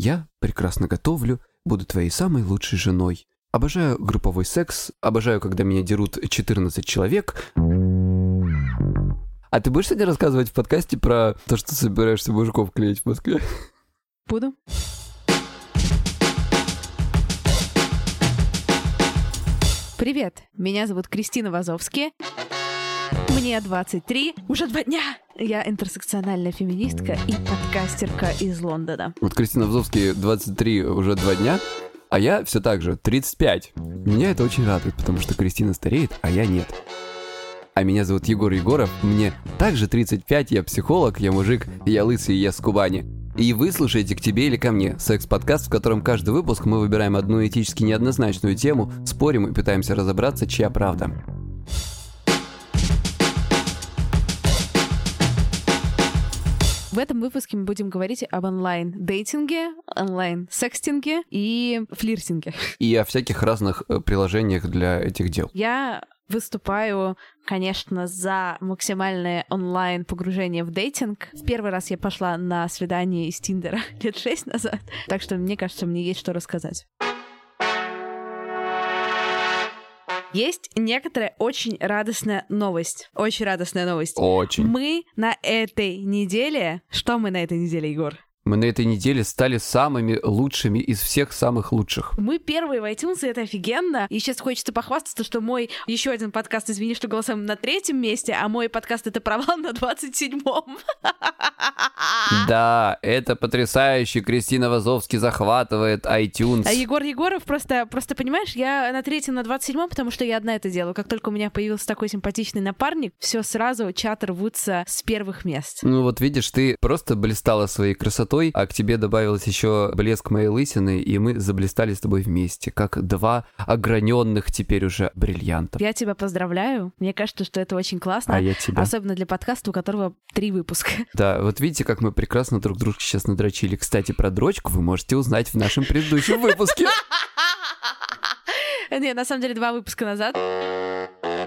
Я прекрасно готовлю, буду твоей самой лучшей женой. Обожаю групповой секс, обожаю, когда меня дерут 14 человек. А ты будешь сегодня рассказывать в подкасте про то, что собираешься мужиков клеить в Москве? Буду. Привет, меня зовут Кристина Вазовски. Мне 23, уже два дня. Я интерсекциональная феминистка и подкастерка из Лондона. Вот Кристина Взовский 23 уже два дня, а я все так же 35. Меня это очень радует, потому что Кристина стареет, а я нет. А меня зовут Егор Егоров, мне также 35, я психолог, я мужик, я лысый, я с Кубани. И вы слушаете «К тебе или ко мне» — секс-подкаст, в котором каждый выпуск мы выбираем одну этически неоднозначную тему, спорим и пытаемся разобраться, чья правда. В этом выпуске мы будем говорить об онлайн-дейтинге, онлайн-секстинге и флиртинге. И о всяких разных э, приложениях для этих дел. Я выступаю, конечно, за максимальное онлайн погружение в дейтинг. В первый раз я пошла на свидание из Тиндера лет шесть назад, так что мне кажется, мне есть что рассказать. Есть некоторая очень радостная новость. Очень радостная новость. Очень. Мы на этой неделе... Что мы на этой неделе, Егор? Мы на этой неделе стали самыми лучшими из всех самых лучших. Мы первые в iTunes, и это офигенно. И сейчас хочется похвастаться, что мой еще один подкаст, извини, что голосом на третьем месте, а мой подкаст это провал на 27-м. Да, это потрясающе. Кристина Вазовский захватывает iTunes. А Егор Егоров просто, просто понимаешь, я на третьем, на 27-м, потому что я одна это делаю. Как только у меня появился такой симпатичный напарник, все сразу чат рвутся с первых мест. Ну вот видишь, ты просто блистала своей красотой, а к тебе добавилось еще блеск моей лысины, и мы заблистали с тобой вместе, как два ограненных теперь уже бриллианта. Я тебя поздравляю. Мне кажется, что это очень классно. А я тебя. Особенно для подкаста, у которого три выпуска. Да, вот видите, как мы прекрасно друг дружке сейчас надрочили. Кстати, про дрочку вы можете узнать в нашем предыдущем выпуске. Не, на самом деле, два выпуска назад.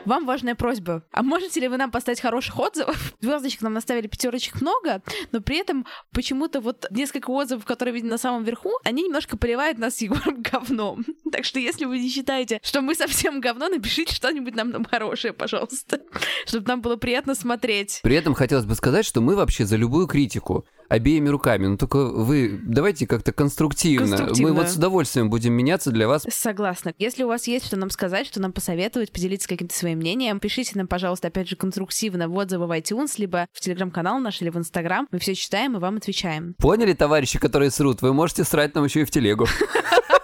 Вам важная просьба. А можете ли вы нам поставить хороших отзывов? Звездочек нам наставили пятерочек много, но при этом почему-то вот несколько отзывов, которые видны на самом верху, они немножко поливают нас с Егором говном. Так что если вы не считаете, что мы совсем говно, напишите что-нибудь нам, нам хорошее, пожалуйста. Чтобы нам было приятно смотреть. При этом хотелось бы сказать, что мы вообще за любую критику обеими руками. Но только вы давайте как-то конструктивно. Конструктивно. Мы вот с удовольствием будем меняться для вас. Согласна. Если у вас есть что нам сказать, что нам посоветовать, поделиться каким-то своим мнением, пишите нам, пожалуйста, опять же, конструктивно в отзывы в iTunes, либо в телеграм-канал наш, или в Инстаграм. Мы все читаем и вам отвечаем. Поняли, товарищи, которые срут? Вы можете срать нам еще и в телегу.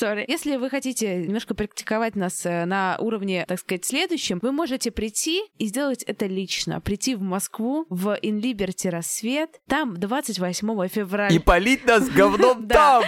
Sorry. Если вы хотите немножко практиковать нас э, на уровне, так сказать, следующем, вы можете прийти и сделать это лично. Прийти в Москву, в Liberty рассвет, там 28 февраля. И полить нас говном там!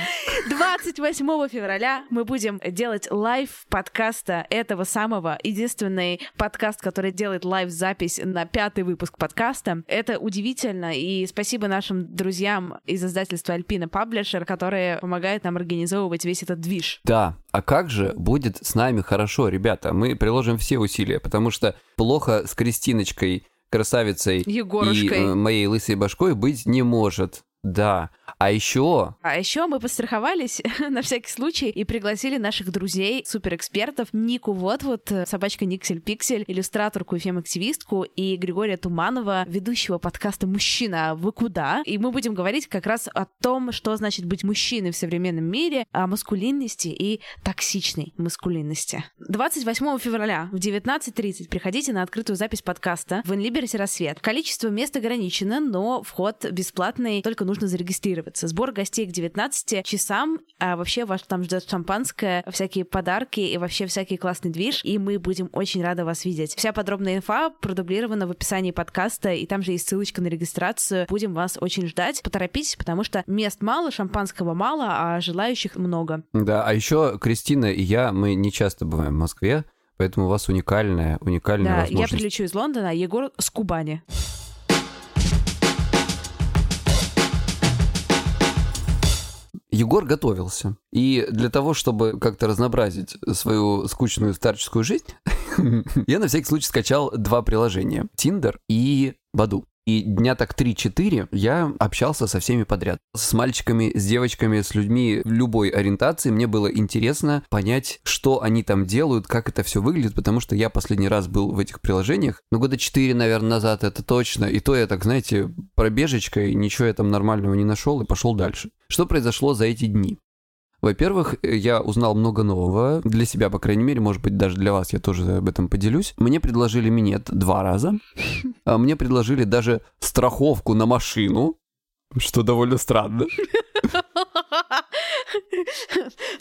28 февраля мы будем делать live подкаста этого самого. Единственный подкаст, который делает live -запись на пятый выпуск подкаста. Это удивительно. И спасибо нашим друзьям из издательства Альпина Паблишер, которые помогают нам организовывать весь этот движ. Да, а как же будет с нами хорошо, ребята? Мы приложим все усилия, потому что плохо с Кристиночкой, красавицей Егорушкой. и э, моей лысой башкой быть не может. Да. А еще А еще мы постраховались на всякий случай и пригласили наших друзей, суперэкспертов, Нику Вот-Вот, собачка Никсель Пиксель, иллюстраторку и фем-активистку, и Григория Туманова, ведущего подкаста «Мужчина, вы куда?». И мы будем говорить как раз о том, что значит быть мужчиной в современном мире, о маскулинности и токсичной маскулинности. 28 февраля в 19.30 приходите на открытую запись подкаста в Инлиберти Рассвет. Количество мест ограничено, но вход бесплатный, только нужно зарегистрироваться. Сбор гостей к 19 часам, а вообще вас там ждет шампанское, всякие подарки и вообще всякий классный движ, и мы будем очень рады вас видеть. Вся подробная инфа продублирована в описании подкаста, и там же есть ссылочка на регистрацию. Будем вас очень ждать. Поторопитесь, потому что мест мало, шампанского мало, а желающих много. Да, а еще Кристина и я, мы не часто бываем в Москве, поэтому у вас уникальная, уникальная Да, я возможность. прилечу из Лондона, а Егор с Кубани. Егор готовился. И для того, чтобы как-то разнообразить свою скучную старческую жизнь, я на всякий случай скачал два приложения. Tinder и Баду. И дня так 3-4 я общался со всеми подряд. С мальчиками, с девочками, с людьми любой ориентации. Мне было интересно понять, что они там делают, как это все выглядит, потому что я последний раз был в этих приложениях, ну, года 4, наверное, назад, это точно. И то я так, знаете, пробежечкой, ничего я там нормального не нашел и пошел дальше. Что произошло за эти дни? Во-первых, я узнал много нового, для себя, по крайней мере, может быть, даже для вас я тоже об этом поделюсь. Мне предложили минет два раза, а мне предложили даже страховку на машину, что довольно странно.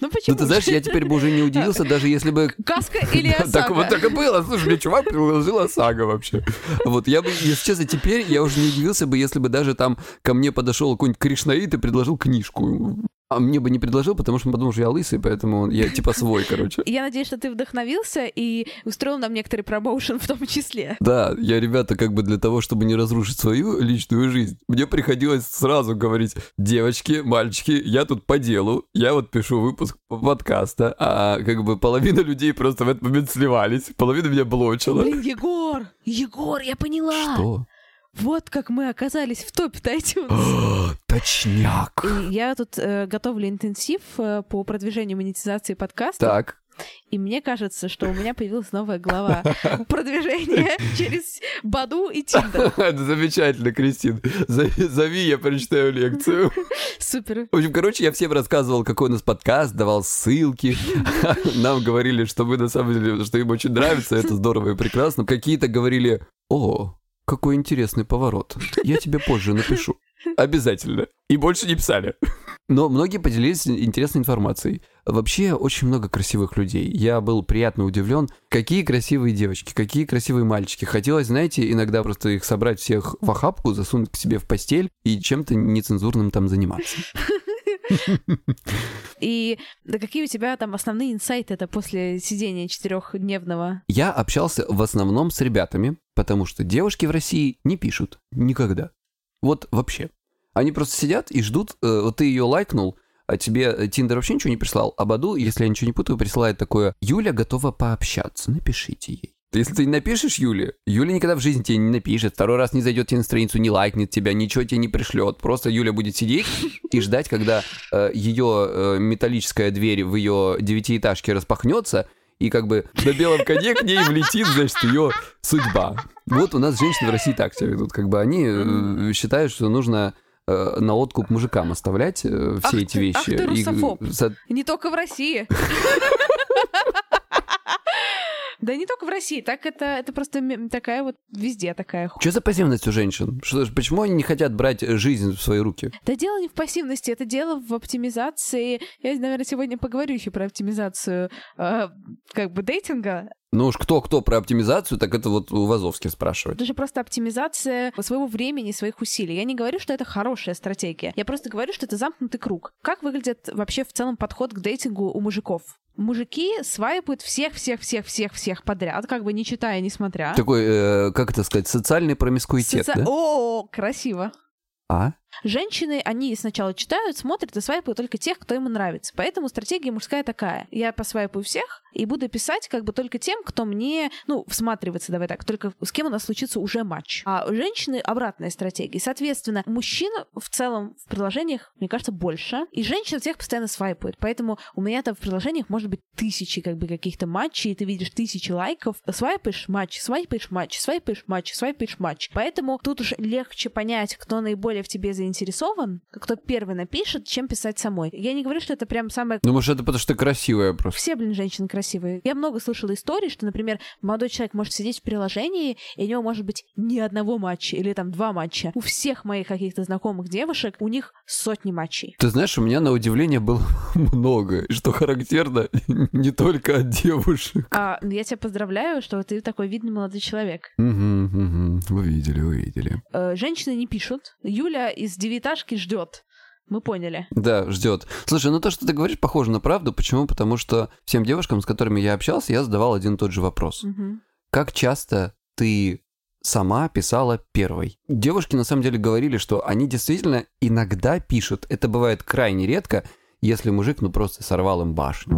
Ну почему? Ну, ты знаешь, я теперь бы уже не удивился, даже если бы... Каска или Да, Так вот ОСАГО? так и было. Слушай, мне чувак предложил ОСАГО вообще. Вот я бы, если честно, теперь я уже не удивился бы, если бы даже там ко мне подошел какой-нибудь Кришнаит и предложил книжку. А мне бы не предложил, потому что он подумал, что я лысый, поэтому я типа свой, короче. Я надеюсь, что ты вдохновился и устроил нам некоторый промоушен в том числе. Да, я, ребята, как бы для того, чтобы не разрушить свою личную жизнь, мне приходилось сразу говорить, девочки, мальчики, я тут по делу, я вот пишу выпуск подкаста, а как бы половина людей просто в этот момент сливались, половина меня блочила. Блин, Егор! Егор, я поняла! Что? Вот как мы оказались в топе iTunes. Точняк. Я тут э, готовлю интенсив э, по продвижению монетизации подкаста. Так, И мне кажется, что у меня появилась новая глава продвижения через Баду и Тиндер. замечательно, Кристин. Зови, я прочитаю лекцию. Супер. В общем, короче, я всем рассказывал, какой у нас подкаст, давал ссылки. Нам говорили, что мы на самом деле, что им очень нравится, это здорово и прекрасно. Какие-то говорили, о, какой интересный поворот. Я тебе позже напишу. Обязательно. И больше не писали. Но многие поделились интересной информацией. Вообще, очень много красивых людей. Я был приятно удивлен. Какие красивые девочки, какие красивые мальчики. Хотелось, знаете, иногда просто их собрать всех в охапку, засунуть к себе в постель и чем-то нецензурным там заниматься. И да какие у тебя там основные инсайты это после сидения четырехдневного? Я общался в основном с ребятами, потому что девушки в России не пишут никогда. Вот вообще. Они просто сидят и ждут, э, вот ты ее лайкнул, а тебе э, Тиндер вообще ничего не прислал, а Баду, если я ничего не путаю, присылает такое «Юля готова пообщаться, напишите ей». Если ты не напишешь Юле, Юля никогда в жизни тебе не напишет, второй раз не зайдет тебе на страницу, не лайкнет тебя, ничего тебе не пришлет. Просто Юля будет сидеть и ждать, когда э, ее э, металлическая дверь в ее девятиэтажке распахнется, и как бы на белом коне к ней влетит, значит, ее судьба. Вот у нас женщины в России так себя ведут. Как бы они э, считают, что нужно э, на откуп мужикам оставлять э, все Ах эти ты- вещи. ах ты И, русофоб. со- Не только в России. Да не только в России, так это, это просто такая вот везде такая ху- Что за пассивность у женщин? Что, почему они не хотят брать э, жизнь в свои руки? Да дело не в пассивности, это дело в оптимизации. Я, наверное, сегодня поговорю еще про оптимизацию э, как бы дейтинга. Ну уж кто-кто про оптимизацию, так это вот у Вазовски спрашивает. Это же просто оптимизация своего времени, своих усилий. Я не говорю, что это хорошая стратегия. Я просто говорю, что это замкнутый круг. Как выглядит вообще в целом подход к дейтингу у мужиков? Мужики свайпают всех-всех-всех-всех-всех подряд, как бы не читая, не смотря. Такой, э, как это сказать, социальный промискуитет, Соци- да? О, красиво. А? Женщины, они сначала читают, смотрят и свайпают только тех, кто им нравится. Поэтому стратегия мужская такая. Я посвайпаю всех и буду писать как бы только тем, кто мне, ну, всматривается, давай так, только с кем у нас случится уже матч. А у женщины обратная стратегия. Соответственно, мужчин в целом в приложениях, мне кажется, больше. И женщин всех постоянно свайпают. Поэтому у меня там в приложениях может быть тысячи как бы каких-то матчей, и ты видишь тысячи лайков. Свайпаешь матч, свайпаешь матч, свайпаешь матч, свайпаешь матч. Поэтому тут уж легче понять, кто наиболее в тебе заинтересован, кто первый напишет, чем писать самой. Я не говорю, что это прям самое... Ну, может, это потому что красивая просто. Все, блин, женщины красивые. Я много слышала историй, что, например, молодой человек может сидеть в приложении, и у него может быть ни одного матча или там два матча. У всех моих каких-то знакомых девушек у них сотни матчей. Ты знаешь, у меня на удивление было много, и что характерно не только от девушек. А, я тебя поздравляю, что ты такой видный молодой человек. Угу, угу. Увидели, увидели. Э, женщины не пишут. Юля из девяташки ждет. Мы поняли. Да, ждет. Слушай, ну то, что ты говоришь, похоже на правду. Почему? Потому что всем девушкам, с которыми я общался, я задавал один и тот же вопрос. Угу. Как часто ты сама писала первой? Девушки на самом деле говорили, что они действительно иногда пишут. Это бывает крайне редко, если мужик ну просто сорвал им башню.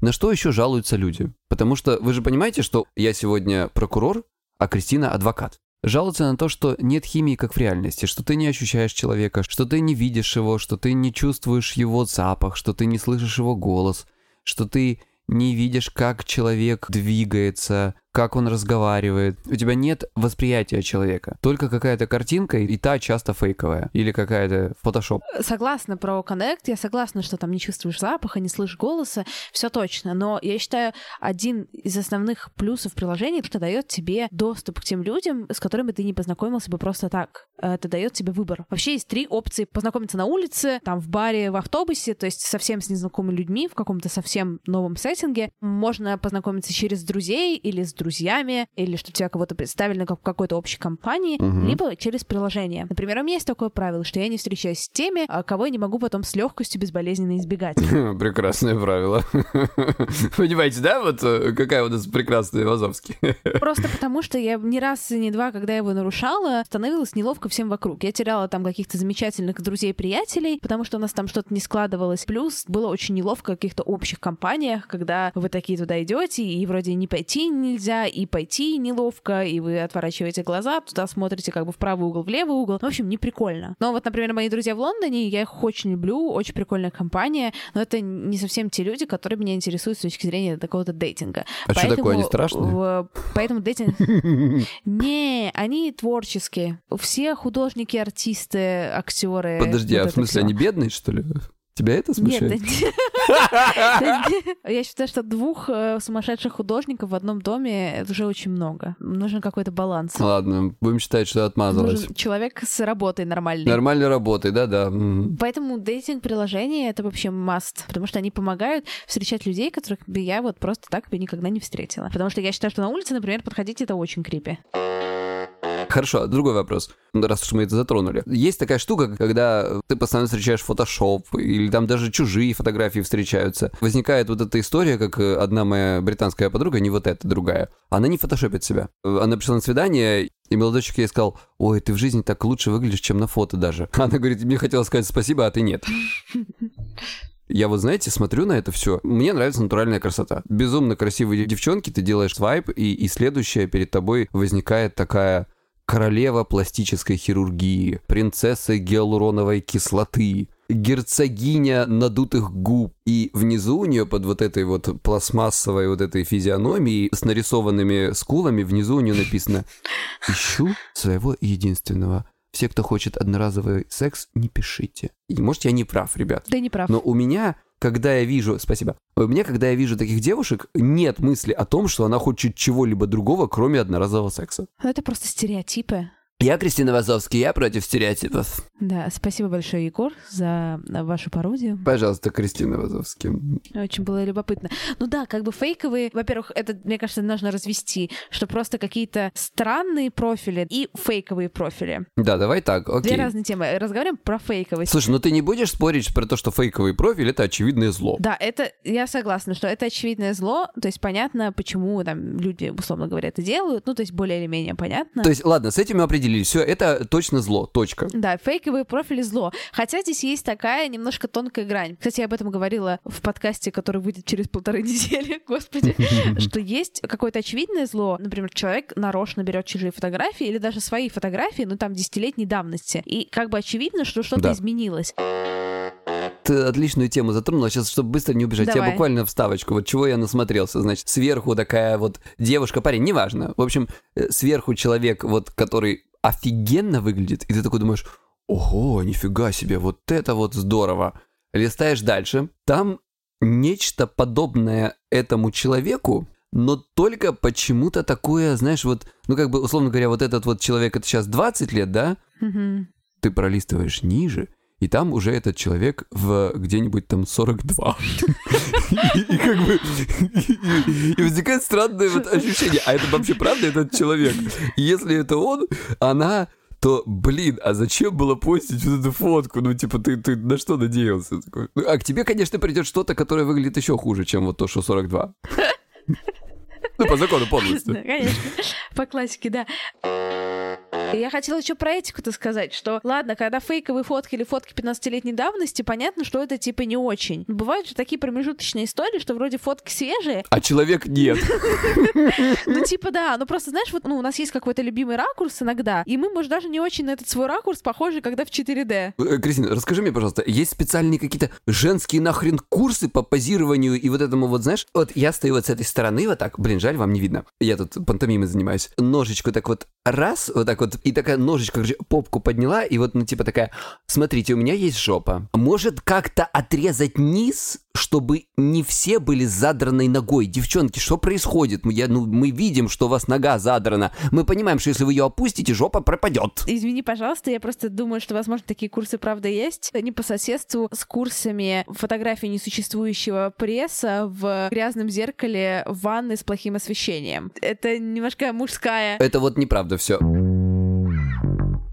На что еще жалуются люди? Потому что вы же понимаете, что я сегодня прокурор, а Кристина адвокат. Жалуются на то, что нет химии, как в реальности, что ты не ощущаешь человека, что ты не видишь его, что ты не чувствуешь его запах, что ты не слышишь его голос, что ты не видишь, как человек двигается, как он разговаривает. У тебя нет восприятия человека. Только какая-то картинка, и та часто фейковая. Или какая-то фотошоп. Согласна про Connect, я согласна, что там не чувствуешь запаха, не слышишь голоса, все точно. Но я считаю, один из основных плюсов приложения, что дает тебе доступ к тем людям, с которыми ты не познакомился бы просто так. Это дает тебе выбор. Вообще есть три опции. Познакомиться на улице, там в баре, в автобусе, то есть совсем с незнакомыми людьми в каком-то совсем новом сеттинге. Можно познакомиться через друзей или с друзьями друзьями, или что тебя кого-то представили как в какой-то общей компании, Мгм. либо через приложение. Например, у меня есть такое правило, что я не встречаюсь с теми, а, кого я не могу потом с легкостью безболезненно избегать. Прекрасное правило. Понимаете, да, вот э, какая у нас прекрасная Вазовский? Просто потому, что я ни раз и ни два, когда я его нарушала, становилось неловко всем вокруг. Я теряла там каких-то замечательных друзей-приятелей, потому что у нас там что-то не складывалось. Плюс было очень неловко в каких-то общих компаниях, когда вы такие туда идете, и вроде не пойти нельзя, и пойти неловко, и вы отворачиваете глаза, туда смотрите как бы в правый угол, в левый угол. В общем, не прикольно. Но вот, например, мои друзья в Лондоне, я их очень люблю, очень прикольная компания, но это не совсем те люди, которые меня интересуют с точки зрения такого-то дейтинга. А что такое, они Поэтому, страшные? в- Поэтому дейтинг... Не, они творческие. Все художники, артисты, актеры. Подожди, а в смысле, они бедные, что ли? Тебя это Нет, смущает? да не- я считаю, что двух э, сумасшедших художников в одном доме это уже очень много. Нужен какой-то баланс. Ладно, будем считать, что отмазалась. Нужен человек с работой нормальной. Нормальной работой, да-да. Поэтому дейтинг-приложения — это вообще маст, потому что они помогают встречать людей, которых бы я вот просто так бы никогда не встретила. Потому что я считаю, что на улице, например, подходить — это очень крипи. Хорошо, другой вопрос, Ну, раз уж мы это затронули. Есть такая штука, когда ты постоянно встречаешь фотошоп, или там даже чужие фотографии встречаются. Возникает вот эта история, как э, одна моя британская подруга, не вот эта, другая, она не фотошопит себя. Она пришла на свидание, и молодой человек ей сказал, ой, ты в жизни так лучше выглядишь, чем на фото даже. Она говорит, мне хотелось сказать спасибо, а ты нет. Я вот, знаете, смотрю на это все. Мне нравится натуральная красота. Безумно красивые девчонки, ты делаешь свайп, и, и следующее перед тобой возникает такая королева пластической хирургии, принцесса гиалуроновой кислоты, герцогиня надутых губ. И внизу у нее под вот этой вот пластмассовой вот этой физиономией с нарисованными скулами, внизу у нее написано «Ищу своего единственного». Все, кто хочет одноразовый секс, не пишите. И, может, я не прав, ребят. Ты не прав. Но у меня, когда я вижу... Спасибо. У меня, когда я вижу таких девушек, нет мысли о том, что она хочет чего-либо другого, кроме одноразового секса. Ну, это просто стереотипы. Я Кристина Вазовский, я против стереотипов. Да, спасибо большое, Егор, за вашу пародию. Пожалуйста, Кристина Вазовский. Очень было любопытно. Ну да, как бы фейковые, во-первых, это, мне кажется, нужно развести, что просто какие-то странные профили и фейковые профили. Да, давай так, окей. Две разные темы. Разговариваем про фейковость. Слушай, ну ты не будешь спорить про то, что фейковый профиль — это очевидное зло? Да, это я согласна, что это очевидное зло, то есть понятно, почему там люди, условно говоря, это делают, ну, то есть более или менее понятно. То есть, ладно, с этим мы определились. Все, это точно зло. Точка. Да, фейковые профили зло. Хотя здесь есть такая немножко тонкая грань. Кстати, я об этом говорила в подкасте, который выйдет через полторы недели, господи, что есть какое-то очевидное зло. Например, человек нарочно берет чужие фотографии или даже свои фотографии, ну там десятилетней давности. И как бы очевидно, что что-то Да. изменилось. Ты отличную тему затронула. Сейчас, чтобы быстро не убежать, я Давай. буквально вставочку. Вот чего я насмотрелся. Значит, сверху такая вот девушка, парень, неважно. В общем, э, сверху человек, вот, который офигенно выглядит, и ты такой думаешь, ого, нифига себе, вот это вот здорово. Листаешь дальше, там нечто подобное этому человеку, но только почему-то такое, знаешь, вот, ну как бы, условно говоря, вот этот вот человек, это сейчас 20 лет, да? Мгм. Ты пролистываешь ниже, и там уже этот человек в где-нибудь там 42. И, как бы... И, возникает странное вот ощущение, а это вообще правда этот человек? И если это он, она то, блин, а зачем было постить вот эту фотку? Ну, типа, ты, ты на что надеялся? Ну, а к тебе, конечно, придет что-то, которое выглядит еще хуже, чем вот то, что 42. Ну, по закону Да, подлости. конечно. По классике, да. Я хотела еще про этику-то сказать, что ладно, когда фейковые фотки или фотки 15-летней давности, понятно, что это типа не очень. Но бывают же такие промежуточные истории, что вроде фотки свежие, А человек нет. ну типа да, ну просто знаешь, вот ну, у нас есть какой-то любимый ракурс иногда, и мы, может, даже не очень на этот свой ракурс похожи, когда в 4D. Э, Кристина, расскажи мне, пожалуйста, есть специальные какие-то женские нахрен курсы по позированию и вот этому вот, знаешь, вот я стою вот с этой стороны вот так, блин, жаль, вам не видно, я тут пантомимой занимаюсь, ножичку так вот раз, вот так вот, и такая ножичка короче, попку подняла, и вот, ну, типа такая, смотрите, у меня есть жопа, может как-то отрезать низ, чтобы не все были задранной ногой. Девчонки, что происходит? Мы- Я, ну, мы видим, что у вас нога задрана. Мы понимаем, что если вы ее опустите, жопа пропадет. Извини, пожалуйста, я просто думаю, что, возможно, такие курсы правда есть. Они по соседству с курсами фотографии несуществующего пресса в грязном зеркале в ванной с плохим освещением. Это немножко мужская. Это вот неправда все.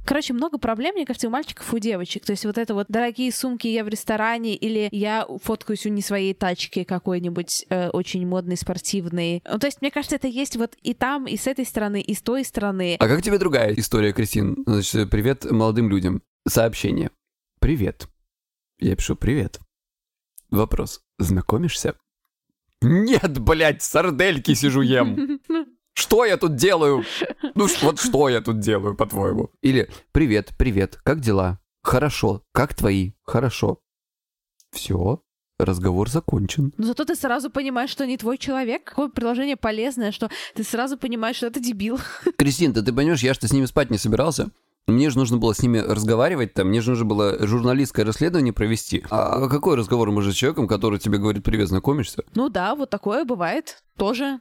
Короче, много проблем, мне кажется, у мальчиков и у девочек. То есть вот это вот дорогие сумки я в ресторане или я фоткаюсь у не своей тачки какой-нибудь э, очень модный, спортивный. Ну, то есть, мне кажется, это есть вот и там, и с этой стороны, и с той стороны. А как тебе другая история, Кристин? Значит, привет молодым людям. Сообщение. Привет. Я пишу привет. Вопрос. Знакомишься? Нет, блядь, сардельки сижу ем. Что я тут делаю? Ну вот что я тут делаю, по-твоему? Или привет, привет, как дела? Хорошо, как твои? Хорошо. Все, разговор закончен. Но зато ты сразу понимаешь, что не твой человек. Какое приложение полезное, что ты сразу понимаешь, что это дебил. Кристин, ты, ты понимаешь, я что с ними спать не собирался. Мне же нужно было с ними разговаривать, там, мне же нужно было журналистское расследование провести. А какой разговор может с человеком, который тебе говорит «Привет, знакомишься»? Ну да, вот такое бывает тоже.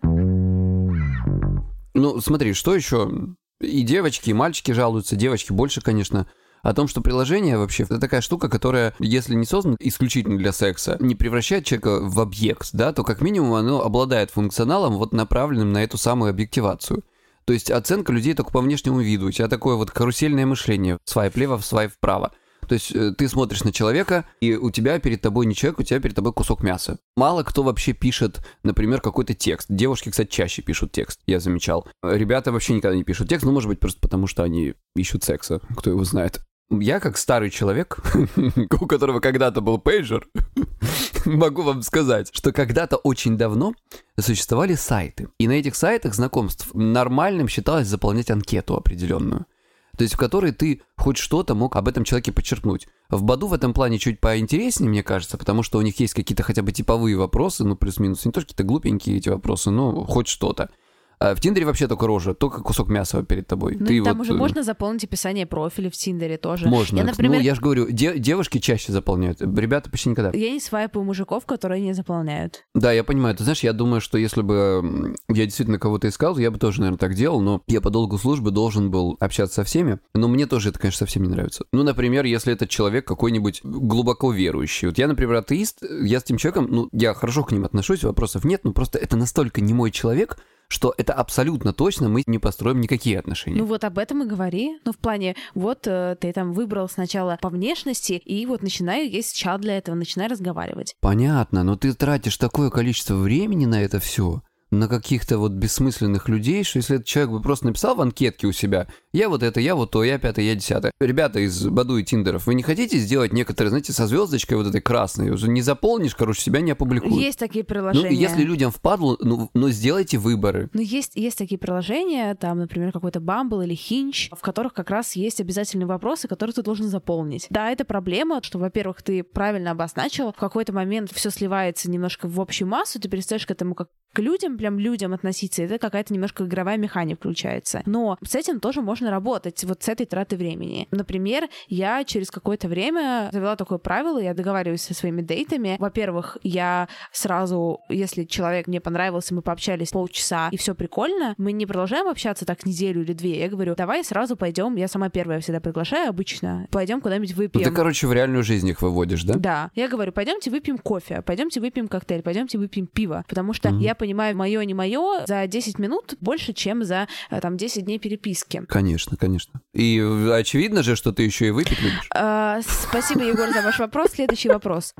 Ну, смотри, что еще? И девочки, и мальчики жалуются, девочки больше, конечно, о том, что приложение вообще это такая штука, которая, если не создана исключительно для секса, не превращает человека в объект, да, то как минимум оно обладает функционалом, вот направленным на эту самую объективацию. То есть оценка людей только по внешнему виду. У тебя такое вот карусельное мышление. Свайп лево, свайп вправо. То есть э, ты смотришь на человека, и у тебя перед тобой не человек, у тебя перед тобой кусок мяса. Мало кто вообще пишет, например, какой-то текст. Девушки, кстати, чаще пишут текст, я замечал. Ребята вообще никогда не пишут текст, ну, может быть, просто потому что они ищут секса, кто его знает. Я, как старый человек, у которого когда-то был пейджер, могу вам сказать, что когда-то очень давно существовали сайты. И на этих сайтах знакомств нормальным считалось заполнять анкету определенную. То есть в которой ты хоть что-то мог об этом человеке подчеркнуть. В Баду в этом плане чуть поинтереснее, мне кажется, потому что у них есть какие-то хотя бы типовые вопросы, ну плюс-минус, не то что какие-то глупенькие эти вопросы, но хоть что-то. А в Тиндере вообще только рожа, только кусок мяса перед тобой. Ну, ты там вот, уже э, можно заполнить описание профиля в Тиндере тоже. Можно. Я, например, Ну, я же говорю, де- девушки чаще заполняют, ребята почти никогда. я не свайпаю мужиков, которые не заполняют. Да, я понимаю. Ты знаешь, я думаю, что если бы я действительно кого-то искал, я бы тоже, наверное, так делал, но я по долгу службы должен был общаться со всеми. Но мне тоже это, конечно, совсем не нравится. Ну, например, если этот человек какой-нибудь глубоко верующий. Вот я, например, атеист, я с этим человеком, ну, я хорошо к ним отношусь, вопросов нет, но просто это настолько не мой человек, что это абсолютно точно мы не построим никакие отношения. Ну вот об этом и говори. Ну в плане, вот э, ты там выбрал сначала по внешности, и вот начинаю, есть чат для этого, начинай разговаривать. Понятно, но ты тратишь такое количество времени на это все, на каких-то вот бессмысленных людей, что если этот человек бы просто написал в анкетке у себя, я вот это, я вот то, я пятое, я десятое. Ребята из Баду и Тиндеров, вы не хотите сделать некоторые, знаете, со звездочкой вот этой красной? Уже не заполнишь, короче, себя не опубликуют. Есть такие ну, приложения. и если людям впадло, ну, ну, сделайте выборы. Ну, есть, есть такие приложения, там, например, какой-то Bumble или Hinge, в которых как раз есть обязательные вопросы, которые ты должен заполнить. Да, это проблема, что, во-первых, ты правильно обозначил, в какой-то момент все сливается немножко в общую массу, ты перестаешь к этому как к людям, прям людям относиться, и это какая-то немножко игровая механика включается. Но с этим тоже можно можно работать вот с этой тратой времени. Например, я через какое-то время завела такое правило, я договариваюсь со своими дейтами. Во-первых, я сразу, если человек мне понравился, мы пообщались полчаса, и все прикольно, мы не продолжаем общаться так неделю или две. Я говорю, давай сразу пойдем, я сама первая всегда приглашаю обычно, пойдем куда-нибудь выпьем. Ну, ты, короче, в реальную жизнь их выводишь, да? Да. Я говорю, пойдемте выпьем кофе, пойдемте выпьем коктейль, пойдемте выпьем пиво. Потому что Мгм. я понимаю, мое не мое за 10 минут больше, чем за э, там 10 дней переписки. Конечно, конечно. И э, очевидно же, что ты еще и выпить любишь. А, спасибо, Егор, за ваш вопрос. Следующий вопрос.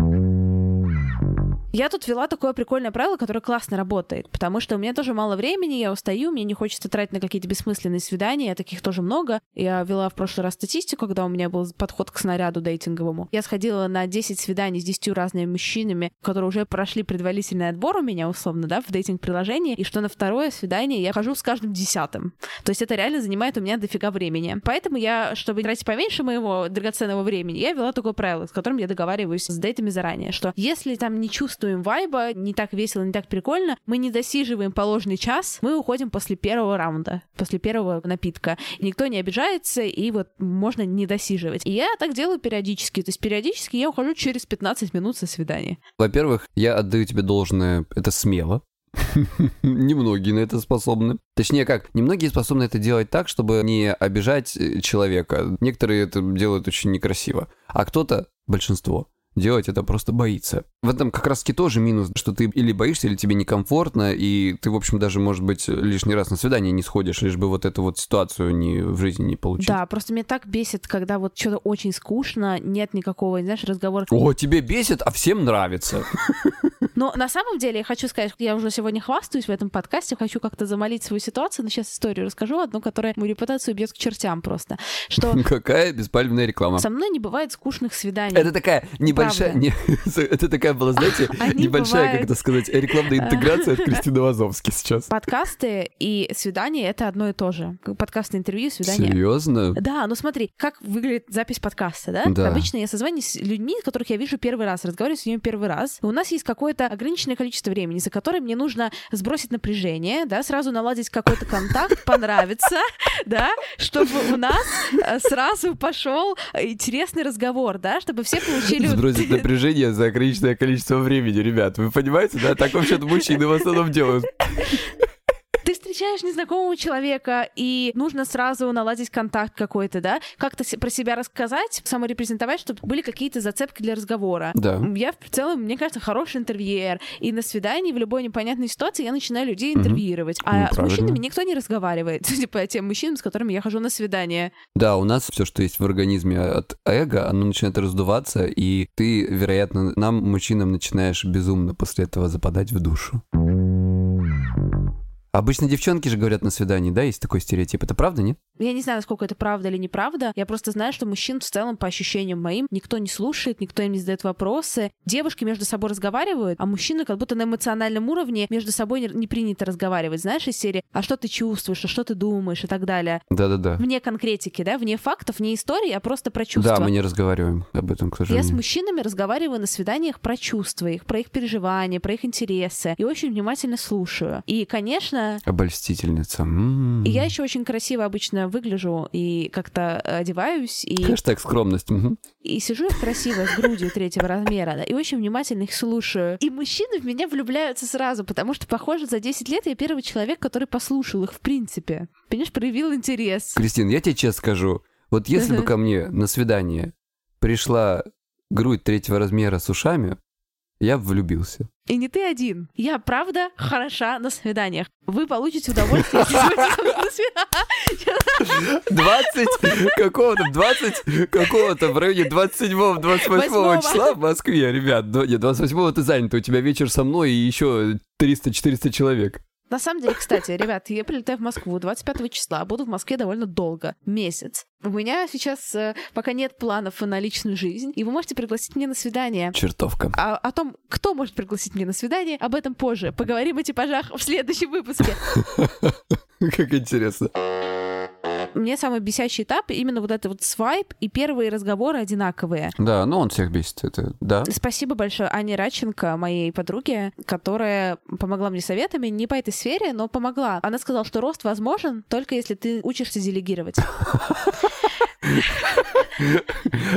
Я тут вела такое прикольное правило, которое классно работает, потому что у меня тоже мало времени, я устаю, мне не хочется тратить на какие-то бессмысленные свидания, таких тоже много. Я вела в прошлый раз статистику, когда у меня был подход к снаряду дейтинговому. Я сходила на 10 свиданий с 10 разными мужчинами, которые уже прошли предварительный отбор у меня, условно, да, в дейтинг-приложении, и что на второе свидание я хожу с каждым десятым. То есть это реально занимает у меня дофига времени. Поэтому я, чтобы тратить поменьше моего драгоценного времени, я вела такое правило, с которым я договариваюсь с дейтами заранее, что если там не чувствуем вайба, не так весело, не так прикольно, мы не досиживаем положенный час, мы уходим после первого раунда, после первого напитка. Никто не обижается, и вот можно не досиживать. И я так делаю периодически. То есть периодически я ухожу через 15 минут со свидания. Во-первых, я отдаю тебе должное, это смело. Немногие на это способны. Точнее как, немногие способны это делать так, чтобы не обижать э, человека. Некоторые это делают очень некрасиво. А кто-то, большинство, делать это просто боится. В этом как раз-таки тоже минус, что ты или боишься, или тебе некомфортно, и ты, в общем, даже, может быть, лишний раз на свидание не сходишь, лишь бы вот эту вот ситуацию не, в жизни не получить. Да, просто меня так бесит, когда вот что-то очень скучно, нет никакого, знаешь, разговора. О, тебе бесит, а всем нравится. Но на самом деле я хочу сказать, я уже сегодня хвастаюсь в этом подкасте, хочу как-то замолить свою ситуацию, но сейчас историю расскажу, одну, которая мою репутацию бьет к чертям просто. Что Какая беспальная реклама. со мной не бывает скучных свиданий. Это такая небольшая, не- это такая была, знаете, Они небольшая, бывают. как это сказать, рекламная интеграция от Кристины Вазовски сейчас. Подкасты и свидания — это одно и то же. Подкасты, интервью, свидания. Серьезно? Да, ну смотри, как выглядит запись подкаста, да? Да. Обычно я созваниваюсь с людьми, которых я вижу первый раз, разговариваю с ними первый раз. У нас есть какое-то ограниченное количество времени, за которое мне нужно сбросить напряжение, да, сразу наладить какой-то контакт, понравиться, да, чтобы у нас э, сразу пошел интересный разговор, да, чтобы все получили... Сбросить напряжение за ограниченное количество времени, ребят. Вы понимаете, да? Так вообще-то мужчины в основном делают. Встречаешь незнакомого человека, и нужно сразу наладить контакт какой-то, да? Как-то про себя рассказать, саморепрезентовать, чтобы были какие-то зацепки для разговора. Да. Я в целом, мне кажется, хороший интервьюер. И на свидании в любой непонятной ситуации я начинаю людей интервьюировать. А Ну, с правильно. мужчинами никто не разговаривает. Типа тем мужчинам, с которыми я хожу на свидание. Да, у нас все, что есть в организме от эго, оно начинает раздуваться, и ты, вероятно, нам, мужчинам, начинаешь безумно после этого западать в душу. Обычно девчонки же говорят на свидании, да, есть такой стереотип. Это правда, нет? Я не знаю, насколько это правда или неправда. Я просто знаю, что мужчин в целом, по ощущениям моим, никто не слушает, никто им не задает вопросы. Девушки между собой разговаривают, а мужчины как будто на эмоциональном уровне между собой не, не принято разговаривать. Знаешь, из серии «А что ты чувствуешь? А что ты думаешь?» и так далее. Да-да-да. Вне конкретики, да, вне фактов, вне истории, а просто про чувства. Да, мы не разговариваем об этом, к Я с сожалению. мужчинами разговариваю на свиданиях про чувства их, про их переживания, про их интересы. И очень внимательно слушаю. И, конечно, Обольстительница. М. и я еще очень красиво обычно выгляжу и как-то одеваюсь, и, Хэштег скромность. мгм. и сижу я красиво с грудью третьего размера, да, и очень внимательно их слушаю. И мужчины в меня влюбляются сразу, потому что, похоже, за 10 лет я первый человек, который послушал их в принципе. Понимаешь, проявил интерес. Кристин, я тебе честно скажу, вот если бы ко мне на свидание пришла грудь третьего размера с ушами, я бы влюбился. И не ты один. Я, правда, хороша на свиданиях. Вы получите удовольствие, если на свидание. 20 какого-то, 20 какого-то в районе 27-28 Восьмого. числа в Москве, ребят. Ну, нет, 28 ты занят, у тебя вечер со мной и еще 300-400 человек. На самом деле, кстати, ребят, я прилетаю в Москву 25 числа, буду в Москве довольно долго, месяц. У меня сейчас э, пока нет планов на личную жизнь, и вы можете пригласить меня на свидание. Чертовка. А о том, кто может пригласить меня на свидание, об этом позже. Поговорим о типажах в следующем выпуске. Как интересно. Мне самый бесящий этап именно вот это вот свайп и первые разговоры одинаковые. Да, но он всех бесит, это да. Спасибо большое Ане Радченко, моей подруге, которая помогла мне советами не по этой сфере, но помогла. Она сказала, что рост возможен только если ты учишься делегировать.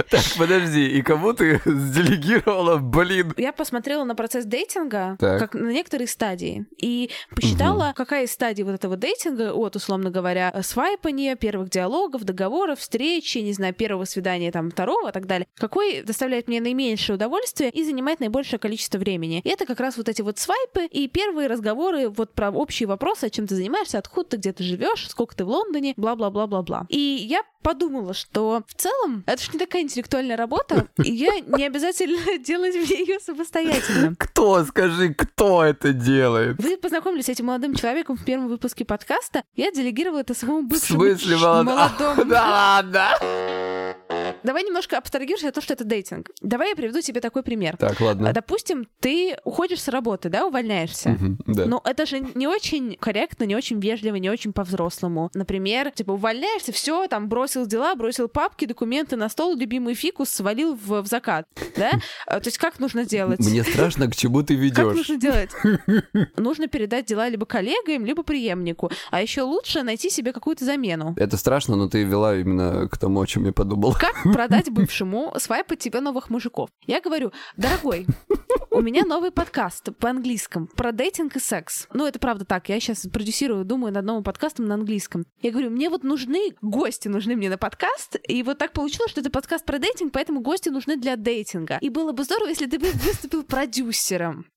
Так, подожди, и кому ты сделегировала, блин? Я посмотрела на процесс дейтинга, как на некоторые стадии, и посчитала, какая из стадий вот этого дейтинга, от, условно говоря, свайпания, первых диалогов, договоров, встречи, не знаю, первого свидания, там, второго и так далее, какой доставляет мне наименьшее удовольствие и занимает наибольшее количество времени. И это как раз вот эти вот свайпы и первые разговоры вот про общие вопросы, чем ты занимаешься, откуда ты, где ты живешь, сколько ты в Лондоне, бла-бла-бла-бла-бла. И я подумала, что в целом это же не такая интеллектуальная работа, и я не обязательно делать мне ее самостоятельно. Кто, скажи, кто это делает? Вы познакомились с этим молодым человеком в первом выпуске подкаста. Я делегировала это своему В бывшему смысле, молод- молодому. Да ладно? Давай немножко абстрагируемся от того, что это дейтинг. Давай я приведу тебе такой пример. Так, ладно. Допустим, ты уходишь с работы, да, увольняешься. Мгм, Да. Но это же не очень корректно, не очень вежливо, не очень по-взрослому. Например, типа увольняешься, все, там бросил дела, бросил папки, документы на стол, любимый фикус свалил в, в закат, да? А, То есть как нужно делать? Мне страшно, к чему ты Как ведешь. нужно делать? Нужно передать дела либо коллегам, либо преемнику. А еще лучше найти себе какую-то замену. Это страшно, но ты вела именно к тому, о чем я подумал. Как продать бывшему свайпать тебе новых мужиков? Я говорю, дорогой, у меня новый подкаст по-английскому про дейтинг и секс. Ну, это правда так. Я сейчас продюсирую, думаю над новым подкастом на английском. Я говорю, мне вот нужны гости, нужны мне на подкаст. И вот так получилось, что это подкаст про дейтинг, поэтому гости нужны для дейтинга. И было бы здорово, если ты бы выступил продюсером.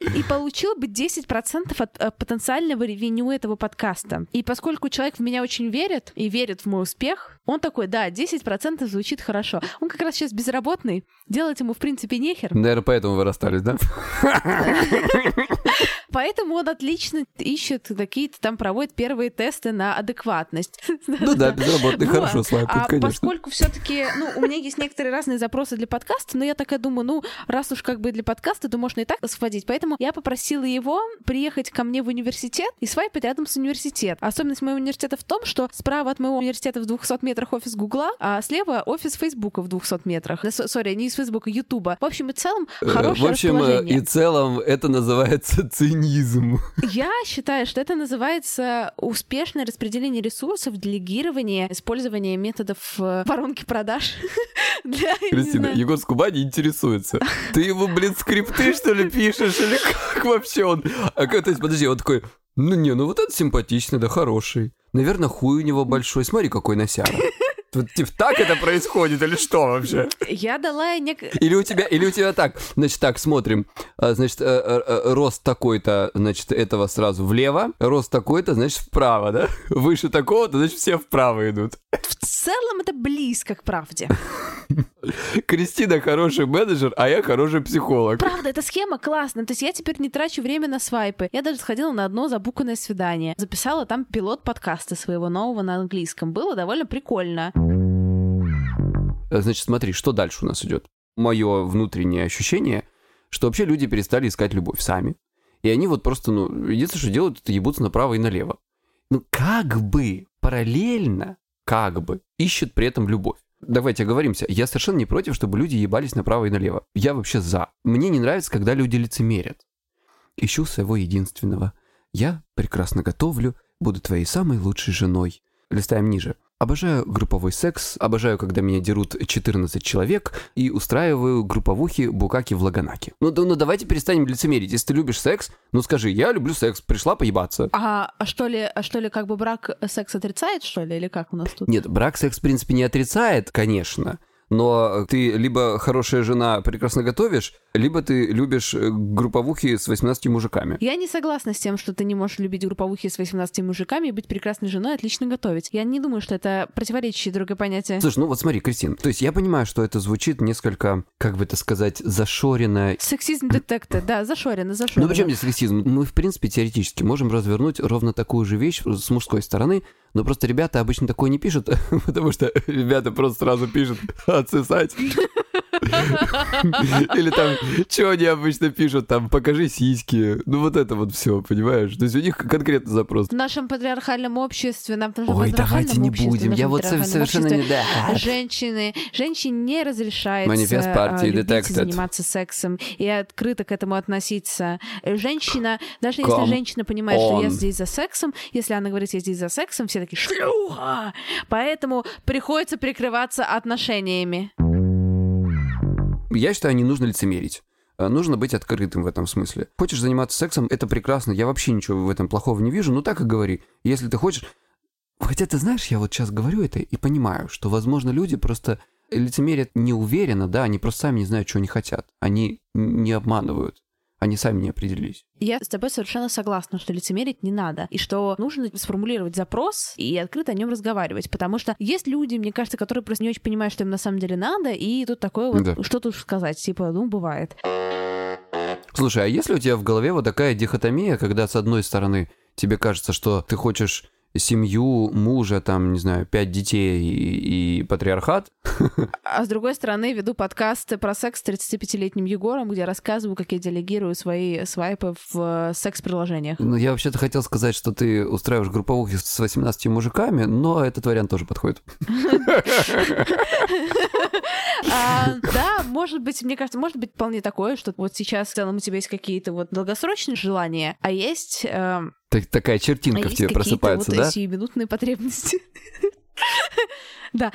И получил бы 10% от э, потенциального ревеню этого подкаста. И поскольку человек в меня очень верит и верит в мой успех, он такой, да, 10% звучит хорошо. Он как раз сейчас безработный, делать ему в принципе нехер. Наверное, поэтому вы расстались, да? Поэтому он отлично ищет какие-то там, проводит первые тесты на адекватность. Ну да, безработный хорошо свайпает, А конечно. поскольку все-таки, ну, у меня есть некоторые разные запросы для подкаста, но я такая думаю, ну, раз уж как бы для подкаста, то можно и так сходить. Поэтому я попросила его приехать ко мне в университет и свайпать рядом с университетом. Особенность моего университета в том, что справа от моего университета в 200 метрах офис Гугла, а слева офис Фейсбука в 200 метрах. Со- Сори, не из Фейсбука, Ютуба. В общем и целом, Э, хорошее В общем, э, расположение. и целом это называется цинизм. Я считаю, что это называется успешное распределение ресурсов, делегирование, использование методов э, воронки продаж для, не Кристина. Егор Скубани интересуется. Ты ему, блин, скрипты, что ли, пишешь? Или как вообще он? А то есть, подожди, он такой, ну не, ну вот это симпатичный, да хороший. Наверное, хуй у него большой. Смотри, какой носяра. Типа, так это происходит или что вообще? Я дала нек... Или у тебя, или у тебя так, значит, так, смотрим, А, значит, э, э, э, рост такой-то, значит, этого сразу влево, рост такой-то, значит, вправо, да? Выше такого-то, значит, все вправо идут. В целом это близко к правде. Кристина хороший менеджер, а я хороший психолог. Правда, эта схема классная. То есть я теперь не трачу время на свайпы. Я даже сходила на одно забуканное свидание. Записала там пилот подкаста своего нового на английском. Было довольно прикольно. Э, Значит, смотри, что дальше у нас идет. Мое внутреннее ощущение, что вообще люди перестали искать любовь сами. И они вот просто, ну, единственное, что делают, это ебутся направо и налево. Ну, как бы параллельно, как бы, ищут при этом любовь. Давайте оговоримся. Я совершенно не против, чтобы люди ебались направо и налево. Я вообще за. Мне не нравится, когда люди лицемерят. Ищу своего единственного. Я прекрасно готовлю, буду твоей самой лучшей женой. Листаем ниже. Обожаю групповой секс, обожаю, когда меня дерут 14 человек и устраиваю групповухи букаки в Лаганаке. Ну, да- ну давайте перестанем лицемерить. Если ты любишь секс, ну скажи, я люблю секс, пришла поебаться. А, а что ли, а что ли, как бы брак секс отрицает, что ли, или как у нас тут? Нет, брак секс, в принципе, не отрицает, конечно. Но ты либо хорошая жена, прекрасно готовишь, либо ты любишь э, групповухи с 18 мужиками. Я не согласна с тем, что ты не можешь любить групповухи с 18 мужиками и быть прекрасной женой, отлично готовить. Я не думаю, что это противоречащие друг понятия. Слушай, ну вот смотри, Кристин, то есть я понимаю, что это звучит несколько, как бы это сказать, зашорено. Сексизм детектор, да, зашорено, зашорено. Ну причем здесь сексизм? Мы, в принципе, теоретически можем развернуть ровно такую же вещь с мужской стороны, но просто ребята обычно такое не пишут, потому что ребята просто сразу пишут «отсосать». Или там, что они обычно пишут, там, покажи сиськи. Ну вот это вот все, понимаешь? То есть у них конкретно запрос. В нашем патриархальном обществе, нам Ой, давайте не будем. Я вот совершенно не... Да. Женщины, женщине не разрешается Манифест партии а, Detected. заниматься сексом и открыто к этому относиться. Э, Женщина, даже если женщина понимает, что я здесь за сексом, если она говорит, я здесь за сексом, все такие шлюха. Поэтому приходится прикрываться отношениями. Я считаю, не нужно лицемерить. А, Нужно быть открытым в этом смысле. Хочешь заниматься сексом, это прекрасно. Я вообще ничего в этом плохого не вижу. Ну так и говори. Если ты хочешь... Хотя ты знаешь, я вот сейчас говорю это и понимаю, что, возможно, люди просто лицемерят неуверенно, да, они просто сами не знают, чего они хотят. Они не обманывают. Они сами не определились. Я с тобой совершенно согласна, что лицемерить не надо, и что нужно сформулировать запрос и открыто о нем разговаривать, потому что есть люди, мне кажется, которые просто не очень понимают, что им на самом деле надо, и тут такое вот, Да. что тут сказать, типа, ну, бывает. Слушай, а если у тебя в голове вот такая дихотомия, когда с одной стороны тебе кажется, что ты хочешь семью, мужа, там, не знаю, пять детей и, и патриархат, А с другой стороны, веду подкасты про секс с 35-летним Егором, где рассказываю, как я делегирую свои свайпы в э, секс-приложениях. ну, я вообще-то хотел сказать, что ты устраиваешь групповухи с 18 мужиками, но этот вариант тоже подходит. А, да, может быть, мне кажется, может быть вполне такое, что вот сейчас в целом у тебя есть какие-то вот долгосрочные желания, а есть, эм, Так- такая а чертинка в есть тебе просыпается, вот да? сиюминутные потребности. Да.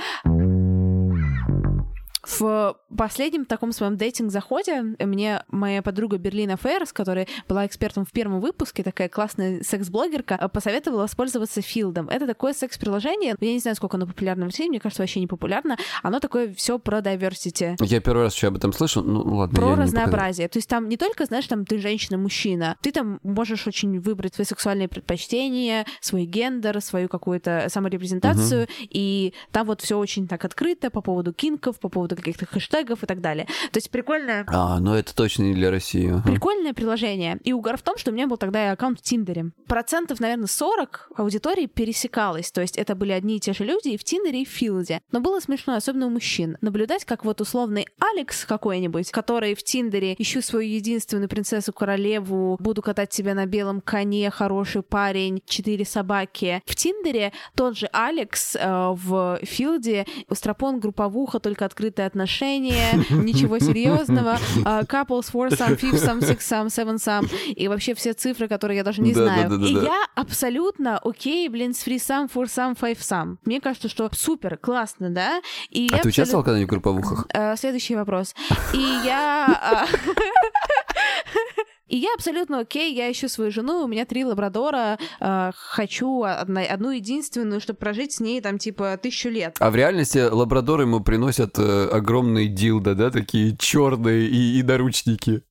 В последнем таком своем дейтинг-заходе мне моя подруга Берлина Фейер, с которой была экспертом в первом выпуске, такая классная секс-блогерка, посоветовала воспользоваться Филдом. Это такое секс-приложение, я не знаю, сколько оно популярно в России, мне кажется, вообще не популярно. Оно такое все про diversity. Я первый раз еще об этом слышу, ну ладно. Про разнообразие. То есть там не только, знаешь, там ты женщина-мужчина, ты там можешь очень выбрать свои сексуальные предпочтения, свой гендер, свою какую-то саморепрезентацию, и там вот все очень так открыто по поводу кинков, по поводу каких-то хэштегов и так далее. То есть прикольное А, ну это точно не для России. ага. Прикольное приложение. И угар в том, что у меня был тогда и аккаунт в Тиндере. Процентов, наверное, 40 аудитории пересекалось. То есть это были одни и те же люди и в Тиндере, и в Филде. Но было смешно, особенно у мужчин. Наблюдать, как вот условный Алекс какой-нибудь, который в Тиндере ищу свою единственную принцессу-королеву, буду катать тебя на белом коне, хороший парень, четыре собаки. В Тиндере тот же Алекс э, в Филде, Страпон, групповуха, только отношения, ничего серьезного, а, couples, four some, fifth some, six some, seven some, и вообще все цифры, которые я даже не Да, знаю. да, да, и я абсолютно окей, блин, с free some, four some, five some. Мне кажется, что супер, классно, да? И А я ты участвовал абсолютно- когда-нибудь в групповухах? Э, Следующий вопрос. И я... И я абсолютно окей, я ищу свою жену, у меня три лабрадора, э, хочу одна- одну единственную, чтобы прожить с ней там типа тысячу лет. А в реальности лабрадоры ему приносят э, огромные дилда, да, такие черные и, и наручники.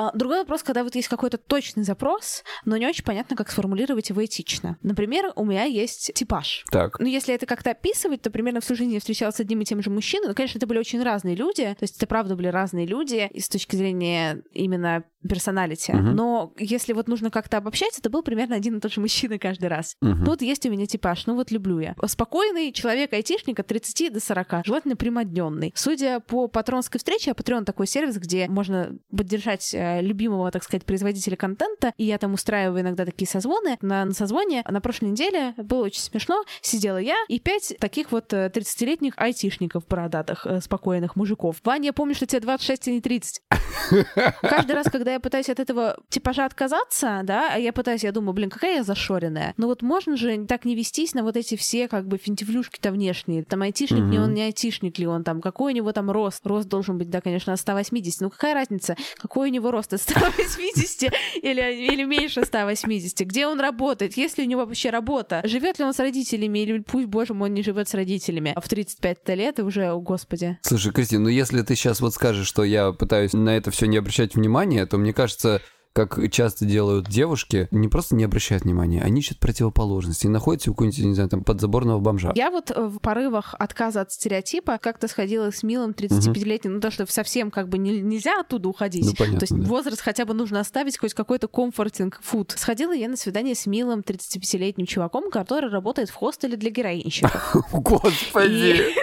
А, другой вопрос, когда вот есть какой-то точный запрос, но не очень понятно, как сформулировать его этично. Например, у меня есть типаж. Так. Ну, если это как-то описывать, то примерно всю жизнь я встречалась с одним и тем же мужчиной. Ну, конечно, это были очень разные люди. То есть это правда были разные люди и с точки зрения именно персоналити. Мгм. Но если вот нужно как-то обобщать, это был примерно один и тот же мужчина каждый раз. Ну, вот есть у меня типаж, ну вот люблю я. Спокойный человек-айтишник от 30 до 40, желательно прямодневный. Судя по патронской встрече, а Patreon такой сервис, где можно поддержать э, любимого, так сказать, производителя контента, и я там устраиваю иногда такие созвоны. На, на созвоне на прошлой неделе было очень смешно. Сидела я и пять таких вот э, 30-летних айтишников бородатых, э, спокойных мужиков. Ваня, я помню, что тебе 26, а не 30. Каждый раз, когда я пытаюсь от этого типажа отказаться, да, а я пытаюсь, я думаю, блин, какая я зашоренная. Но вот можно же так не вестись на вот эти все как бы финтифлюшки-то внешние. Там айтишник ли он, не айтишник ли он, там какой у него там рост. Рост должен быть, да, конечно, от 180. Ну какая разница, какой у него рост от 180 или, или меньше 180? Где он работает? Есть ли у него вообще работа? Живет ли он с родителями или пусть, боже мой, он не живет с родителями? А в 35 лет и уже, о господи. Слушай, Кристина, ну если ты сейчас вот скажешь, что я пытаюсь на это все не обращать внимания, то мне кажется, как часто делают девушки, не просто не обращают внимания, они ищут противоположности и находятся у какого-нибудь, не знаю, там, подзаборного бомжа. Я вот э, в порывах отказа от стереотипа как-то сходила с милым 35-летним, ну то, что совсем как бы не- нельзя оттуда уходить. Ну, понятно, то есть да. возраст хотя бы нужно оставить хоть какой-то комфортинг фуд. Сходила я на свидание с милым 35-летним чуваком, который работает в хостеле для героинщиков. Господи!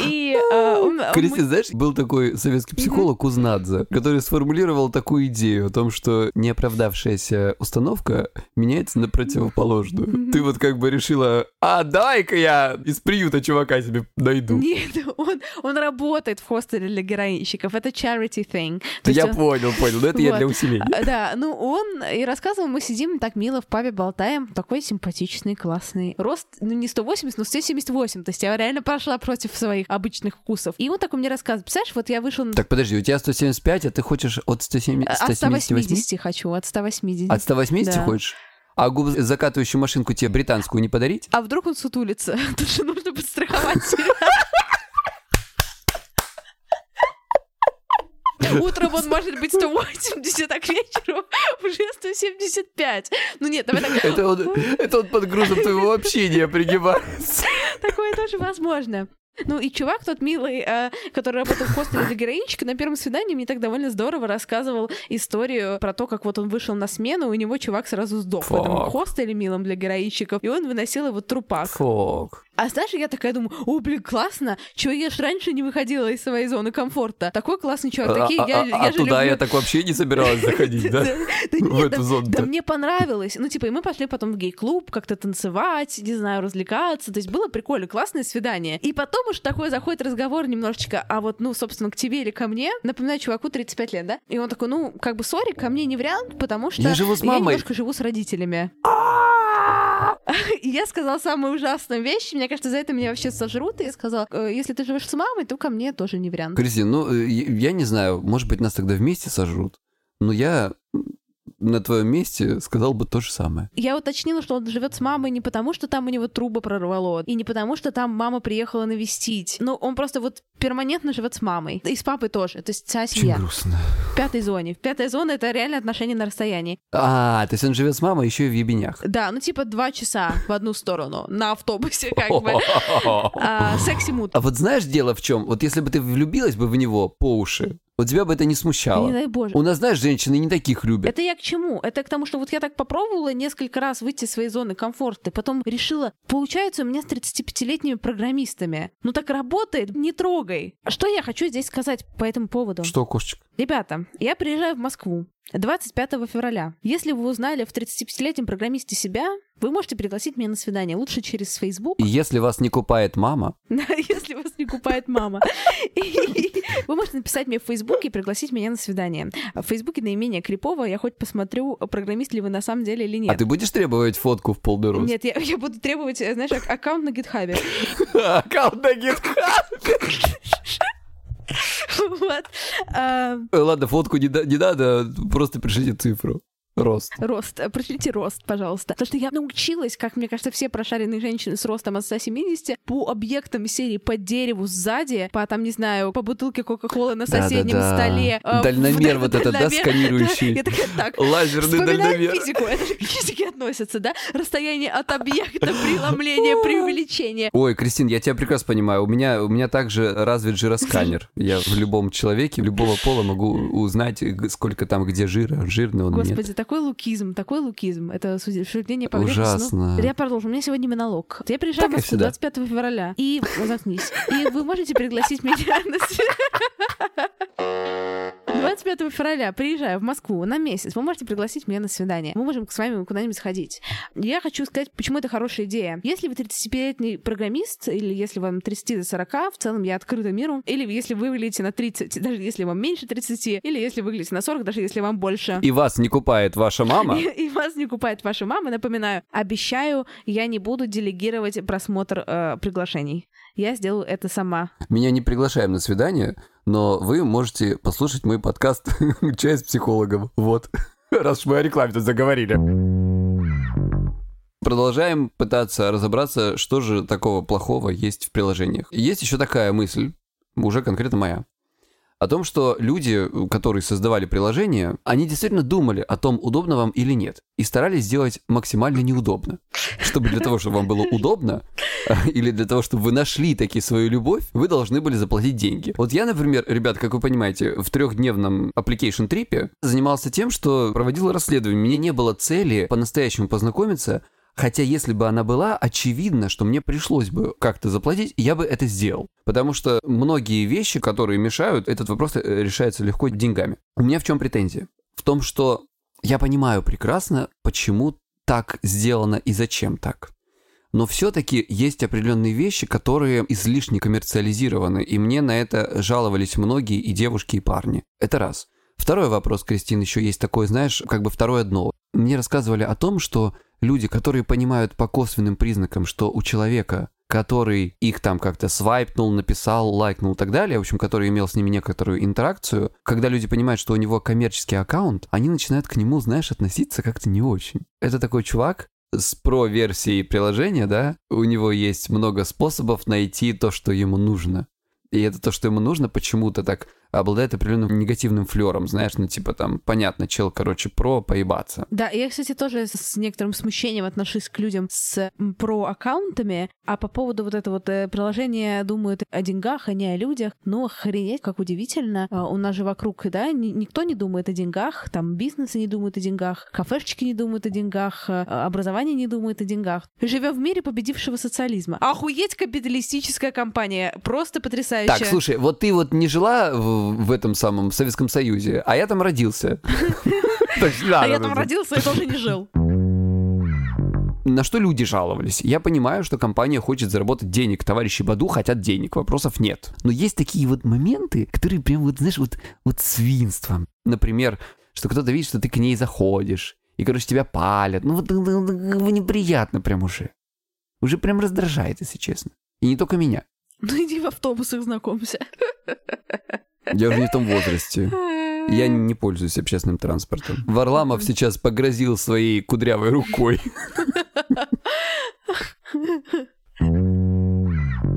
И э, знаешь, был такой советский психолог Кузнадзе, который сформулировал такую идею о том, что неоправдавшаяся установка меняется на противоположную. Ты вот как бы решила, а давай-ка я из приюта чувака себе найду. Нет, он, он работает в хостеле для героинщиков. Это charity thing. Есть Я он- понял, понял, но это я Вот. для усиления. А, Да, ну он и рассказывал, мы сидим так мило в пабе болтаем, такой симпатичный, классный. Рост, ну не 180, но 178, то есть я реально пошла против своих обычных вкусов. И он такой мне рассказывает, представляешь, вот я вышел Так, подожди, у тебя 175, а ты хочешь от 170, от 178? 180 хочу, от 180. От 180 Да. хочешь? А губозакатывающую машинку тебе британскую не подарить? А вдруг он сутулится? Тут же нужно подстраховать себя. Утром он может быть 180, а к вечеру уже 175. Ну нет, давай так. Это он, это он под грузом твоего общения принимается. Такое тоже возможно. Ну и чувак тот милый, э, который работал в хостеле для героинчика, на первом свидании мне так довольно здорово рассказывал историю про то, как вот он вышел на смену, у него чувак сразу сдох в этом Фак. хостеле милом для героинчиков, и он выносил его трупак. Фок. А знаешь, я такая думаю, о, блин, классно, чего я ж раньше не выходила из своей зоны комфорта. Такой классный чувак, такие, а, я, а- я а же туда люблю. я так вообще не собиралась заходить, да? В эту да- зону-то. да мне понравилось. Ну, типа, и мы пошли потом в гей-клуб, как-то танцевать, не знаю, развлекаться. То есть было прикольно, классное свидание. И потом уж такой заходит разговор немножечко, а вот, ну, собственно, к тебе или ко мне. Напоминаю, чуваку 35 лет, да? И он такой, ну, как бы, сори, ко мне не вариант, потому что Я живу с мамой. немножко живу с родителями. И я сказала самую ужасную вещь. Мне кажется, за это меня вообще сожрут. И я сказала, «Э, если ты живешь с мамой, то ко мне тоже не вариант. Кристин, ну, э, я не знаю, может быть, нас тогда вместе сожрут, но я на твоем месте сказал бы то же самое. Я уточнила, что он живет с мамой не потому, что там у него трубы прорвало, и не потому, что там мама приехала навестить. Ну, он просто вот перманентно живет с мамой. И с папой тоже. То есть вся Очень семья. грустно. В пятой зоне. Пятая зона — это реально отношения на расстоянии. А, то есть он живет с мамой еще и в ебенях. Да, ну типа два часа в одну сторону на автобусе, как бы. А, Секси-муд. А вот знаешь, дело в чем? Вот если бы ты влюбилась бы в него по уши, вот тебя бы это не Не смущало. дай боже. У нас, знаешь, женщины не таких любят. Это я к чему? Это к тому, что вот я так попробовала несколько раз выйти из своей зоны комфорта, и потом решила, получается у меня с 35-летними программистами. Ну так работает, не трогай. Что я хочу здесь сказать по этому поводу? Что, кошечка? Ребята, я приезжаю в Москву 25 февраля. Если вы узнали в 35-летнем программисте себя, вы можете пригласить меня на свидание. Лучше через Facebook, И если вас не купает мама, да, если вас не купает мама. Вы можете написать мне в Фейсбуке и пригласить меня на свидание. В Фейсбуке наименее крипово, я хоть посмотрю, программист ли вы на самом деле или а нет. ты будешь требовать фотку в полный рост? Нет, я, я буду требовать, э, знаешь, ак- аккаунт на гитхабе. Аккаунт на GitHub. Вот. А, Э, Ладно, фотку не надо, просто пришлите цифру. Рост. Рост. Э, Пришлите рост, пожалуйста. Потому что я научилась, как мне кажется, все прошаренные женщины с ростом от 170 по объектам серии по дереву сзади, по там, не знаю, по бутылке Кока-Колы на соседнем Да-да-да. столе. э, Дальномер в- вот этот, да, сканирующий? Да, Я такая, так, Лазерный дальномер. физику, это же к физике относится, да? Расстояние от объекта, преломление, преувеличение. Ой, Кристин, я тебя прекрасно понимаю. У меня, у меня также развит жиросканер. Я в любом человеке, любого пола могу узнать, сколько там где жира, жирный он нет. Господи, такой лукизм, такой лукизм. Это суждение по. Ужасно. Я продолжу. У меня сегодня монолог. Я приезжаю в Москву всегда. 25 февраля. И... Заткнись. И вы можете пригласить меня на... сви- 25 февраля приезжаю в Москву на месяц. Вы можете пригласить меня на свидание. Мы можем с вами куда-нибудь сходить. Я хочу сказать, почему это хорошая идея. Если вы 35-летний программист, или если вам 30 до 40, в целом я открыта миру, или если вы выглядите на 30, даже если вам меньше 30, или если вы выглядите на 40, даже если вам больше. И вас не купает ваша мама? И, и вас не купает ваша мама. Напоминаю, обещаю, я не буду делегировать просмотр э, приглашений. Я сделаю это сама. Меня не приглашаем на свидание, но вы можете послушать мой подкаст «Чай с психологом». Вот. Раз мы о рекламе тут заговорили. Продолжаем пытаться разобраться, что же такого плохого есть в приложениях. Есть еще такая мысль, уже конкретно моя, о том, что люди, которые создавали приложение, они действительно думали о том, удобно вам или нет, и старались сделать максимально неудобно. Чтобы для того, чтобы вам было удобно, или для того, чтобы вы нашли таки свою любовь, вы должны были заплатить деньги. Вот я, например, ребят, как вы понимаете, в трехдневном application трипе занимался тем, что проводил расследование. Мне не было цели по-настоящему познакомиться, Хотя если бы она была, очевидно, что мне пришлось бы как-то заплатить, я бы это сделал. Потому что многие вещи, которые мешают, этот вопрос э, решается легко деньгами. У меня в чем претензия? В том, что я понимаю прекрасно, почему так сделано и зачем так. Но все-таки есть определенные вещи, которые излишне коммерциализированы, и мне на это жаловались многие и девушки, и парни. Это раз. Второй вопрос, Кристин, еще есть такой, знаешь, как бы второе дно. Мне рассказывали о том, что люди, которые понимают по косвенным признакам, что у человека, который их там как-то свайпнул, написал, лайкнул и так далее, в общем, который имел с ними некоторую интеракцию, когда люди понимают, что у него коммерческий аккаунт, они начинают к нему, знаешь, относиться как-то не очень. Это такой чувак, с про-версией приложения, да, у него есть много способов найти то, что ему нужно. И это то, что ему нужно, почему-то так обладает определенным негативным флером, знаешь, ну типа там, понятно, чел, короче, про поебаться. Да, я, кстати, тоже с некоторым смущением отношусь к людям с про-аккаунтами, а по поводу вот этого вот э, приложения думают о деньгах, а не о людях. Ну, охренеть, как удивительно. А, у нас же вокруг, да, никто не думает о деньгах, там бизнесы не думают о деньгах, кафешечки не думают о деньгах, а, образование не думает о деньгах. Живем в мире победившего социализма. Охуеть капиталистическая компания, просто потрясающая. Так, слушай, вот ты вот не жила в в этом самом в Советском Союзе, а я там родился. А я там родился и тоже не жил. На что люди жаловались? Я понимаю, что компания хочет заработать денег, товарищи Баду хотят денег, вопросов нет. Но есть такие вот моменты, которые прям вот, знаешь, вот, вот свинством. Например, что кто-то видит, что ты к ней заходишь, и, короче, тебя палят. Ну вот ну, ну, ну, неприятно прям уже. Уже прям раздражает, если честно. И не только меня. Ну иди в автобусах знакомься. Я уже не в том возрасте. Я не пользуюсь общественным транспортом. Варламов сейчас погрозил своей кудрявой рукой.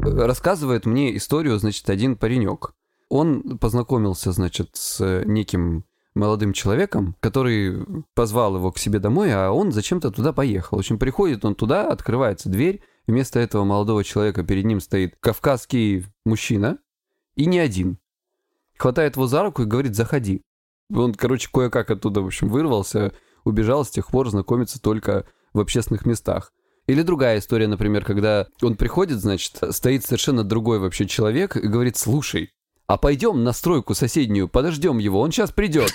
Рассказывает мне историю, значит, один паренек. Он познакомился, значит, с неким молодым человеком, который позвал его к себе домой, а он зачем-то туда поехал. В общем, приходит он туда, открывается дверь, вместо этого молодого человека перед ним стоит кавказский мужчина, и не один хватает его за руку и говорит, заходи. Он, короче, кое-как оттуда, в общем, вырвался, убежал, с тех пор знакомится только в общественных местах. Или другая история, например, когда он приходит, значит, стоит совершенно другой вообще человек и говорит, слушай, а пойдем на стройку соседнюю, подождем его, он сейчас придет.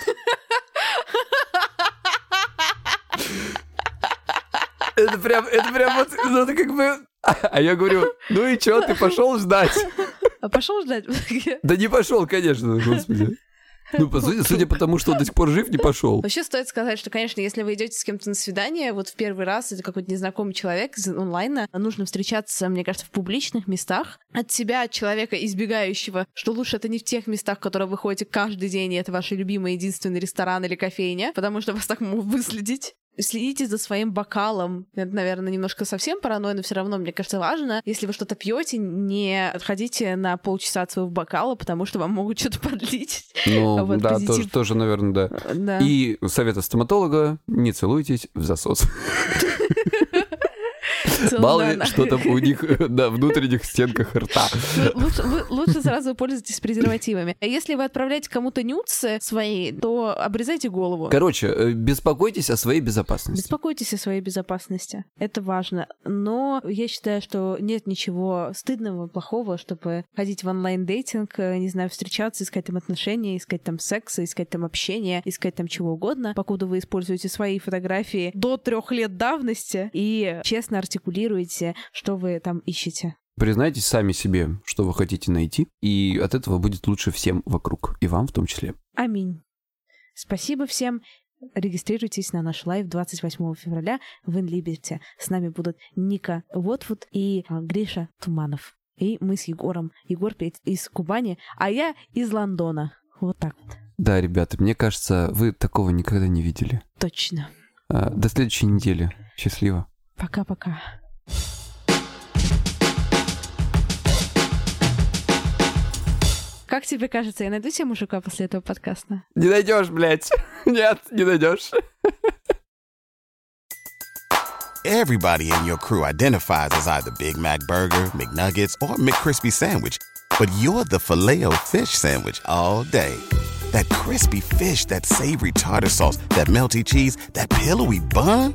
Это прям, это прям вот, ну, это как бы... А я говорю, ну и чё, ты пошел ждать? А пошел ждать? Да не пошел, конечно, господи. Ну, по сути, судя по тому, что он до сих пор жив, не пошел. Вообще стоит сказать, что, конечно, если вы идете с кем-то на свидание, вот в первый раз это какой-то незнакомый человек из онлайна, нужно встречаться, мне кажется, в публичных местах. От себя, от человека, избегающего, что лучше это не в тех местах, в которые вы ходите каждый день, и это ваш любимый единственный ресторан или кофейня, потому что вас так могут выследить следите за своим бокалом. Это, наверное, немножко совсем паранойя, но все равно, мне кажется, важно. Если вы что-то пьете, не отходите на полчаса от своего бокала, потому что вам могут что-то подлить. Ну, вот, да, тоже, тоже, наверное, да. да. И совета стоматолога, не целуйтесь в засос. Мало ли, что там у них на внутренних стенках рта. Лучше, вы, лучше сразу пользуйтесь презервативами. А если вы отправляете кому-то нюцы свои, то обрезайте голову. Короче, э, беспокойтесь о своей безопасности. Беспокойтесь о своей безопасности. Это важно. Но я считаю, что нет ничего стыдного, плохого, чтобы ходить в онлайн-дейтинг, э, не знаю, встречаться, искать там отношения, искать там секса, искать там общение, искать там чего угодно, покуда вы используете свои фотографии до трех лет давности и честно артикулируете, что вы там ищете. Признайтесь сами себе, что вы хотите найти, и от этого будет лучше всем вокруг, и вам в том числе. Аминь. Спасибо всем. Регистрируйтесь на наш live 28 февраля в InLiberty. С нами будут Ника Водвуд и а, Гриша Туманов. И мы с Егором. Егор из Кубани, а я из Лондона. Вот так вот. Да, ребята, мне кажется, вы такого никогда не видели. Точно. А, до следующей недели. Счастливо. Пока-пока. Как тебе кажется, я найду себе мужика после этого подкаста? Не найдешь, блядь. Нет, не найдешь. Everybody in your crew identifies as either Big Mac Burger, McNuggets, or McCrispy Sandwich. But you're the filet fish Sandwich all day. That crispy fish, that savory tartar sauce, that melty cheese, that pillowy bun.